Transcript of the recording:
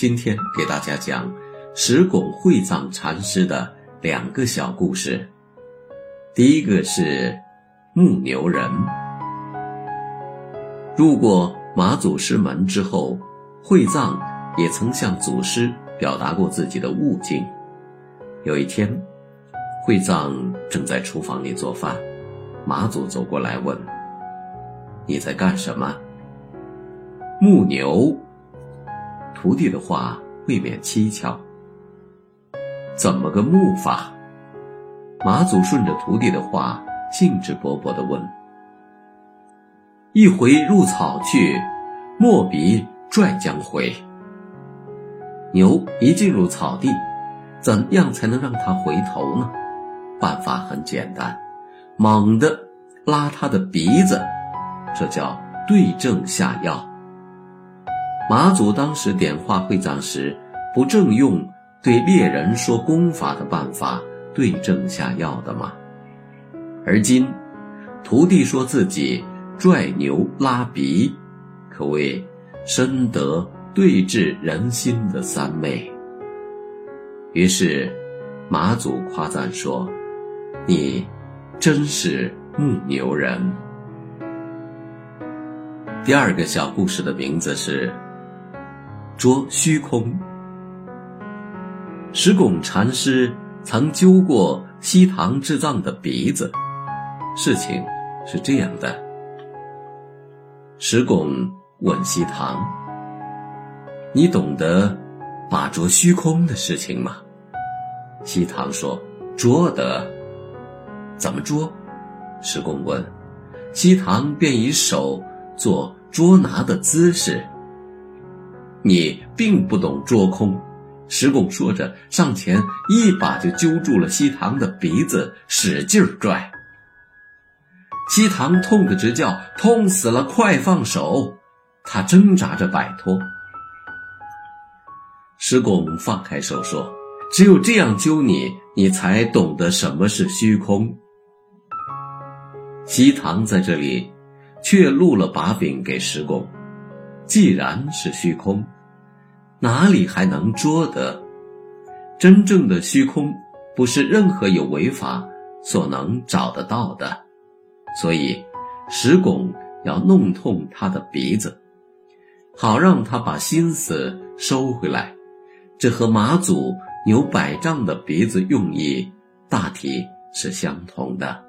今天给大家讲石拱会藏禅师的两个小故事。第一个是牧牛人。入过马祖师门之后，会藏也曾向祖师表达过自己的悟境。有一天，会藏正在厨房里做饭，马祖走过来问：“你在干什么？”牧牛。徒弟的话未免蹊跷。怎么个木法？马祖顺着徒弟的话，兴致勃勃地问：“一回入草去，莫比拽将回。牛一进入草地，怎样才能让它回头呢？办法很简单，猛地拉它的鼻子，这叫对症下药。”马祖当时点化会藏时，不正用对猎人说功法的办法对症下药的吗？而今，徒弟说自己拽牛拉鼻，可谓深得对治人心的三昧。于是，马祖夸赞说：“你真是牧牛人。”第二个小故事的名字是。捉虚空。石拱禅师曾揪过西堂智藏的鼻子，事情是这样的。石拱问西堂：“你懂得把捉虚空的事情吗？”西堂说：“捉得。”怎么捉？石拱问。西堂便以手做捉拿的姿势。你并不懂捉空，石拱说着，上前一把就揪住了西堂的鼻子，使劲拽。西堂痛得直叫：“痛死了！快放手！”他挣扎着摆脱。石拱放开手说：“只有这样揪你，你才懂得什么是虚空。”西堂在这里，却露了把柄给石拱。既然是虚空，哪里还能捉得？真正的虚空，不是任何有为法所能找得到的。所以，石拱要弄痛他的鼻子，好让他把心思收回来。这和马祖牛百丈的鼻子用意大体是相同的。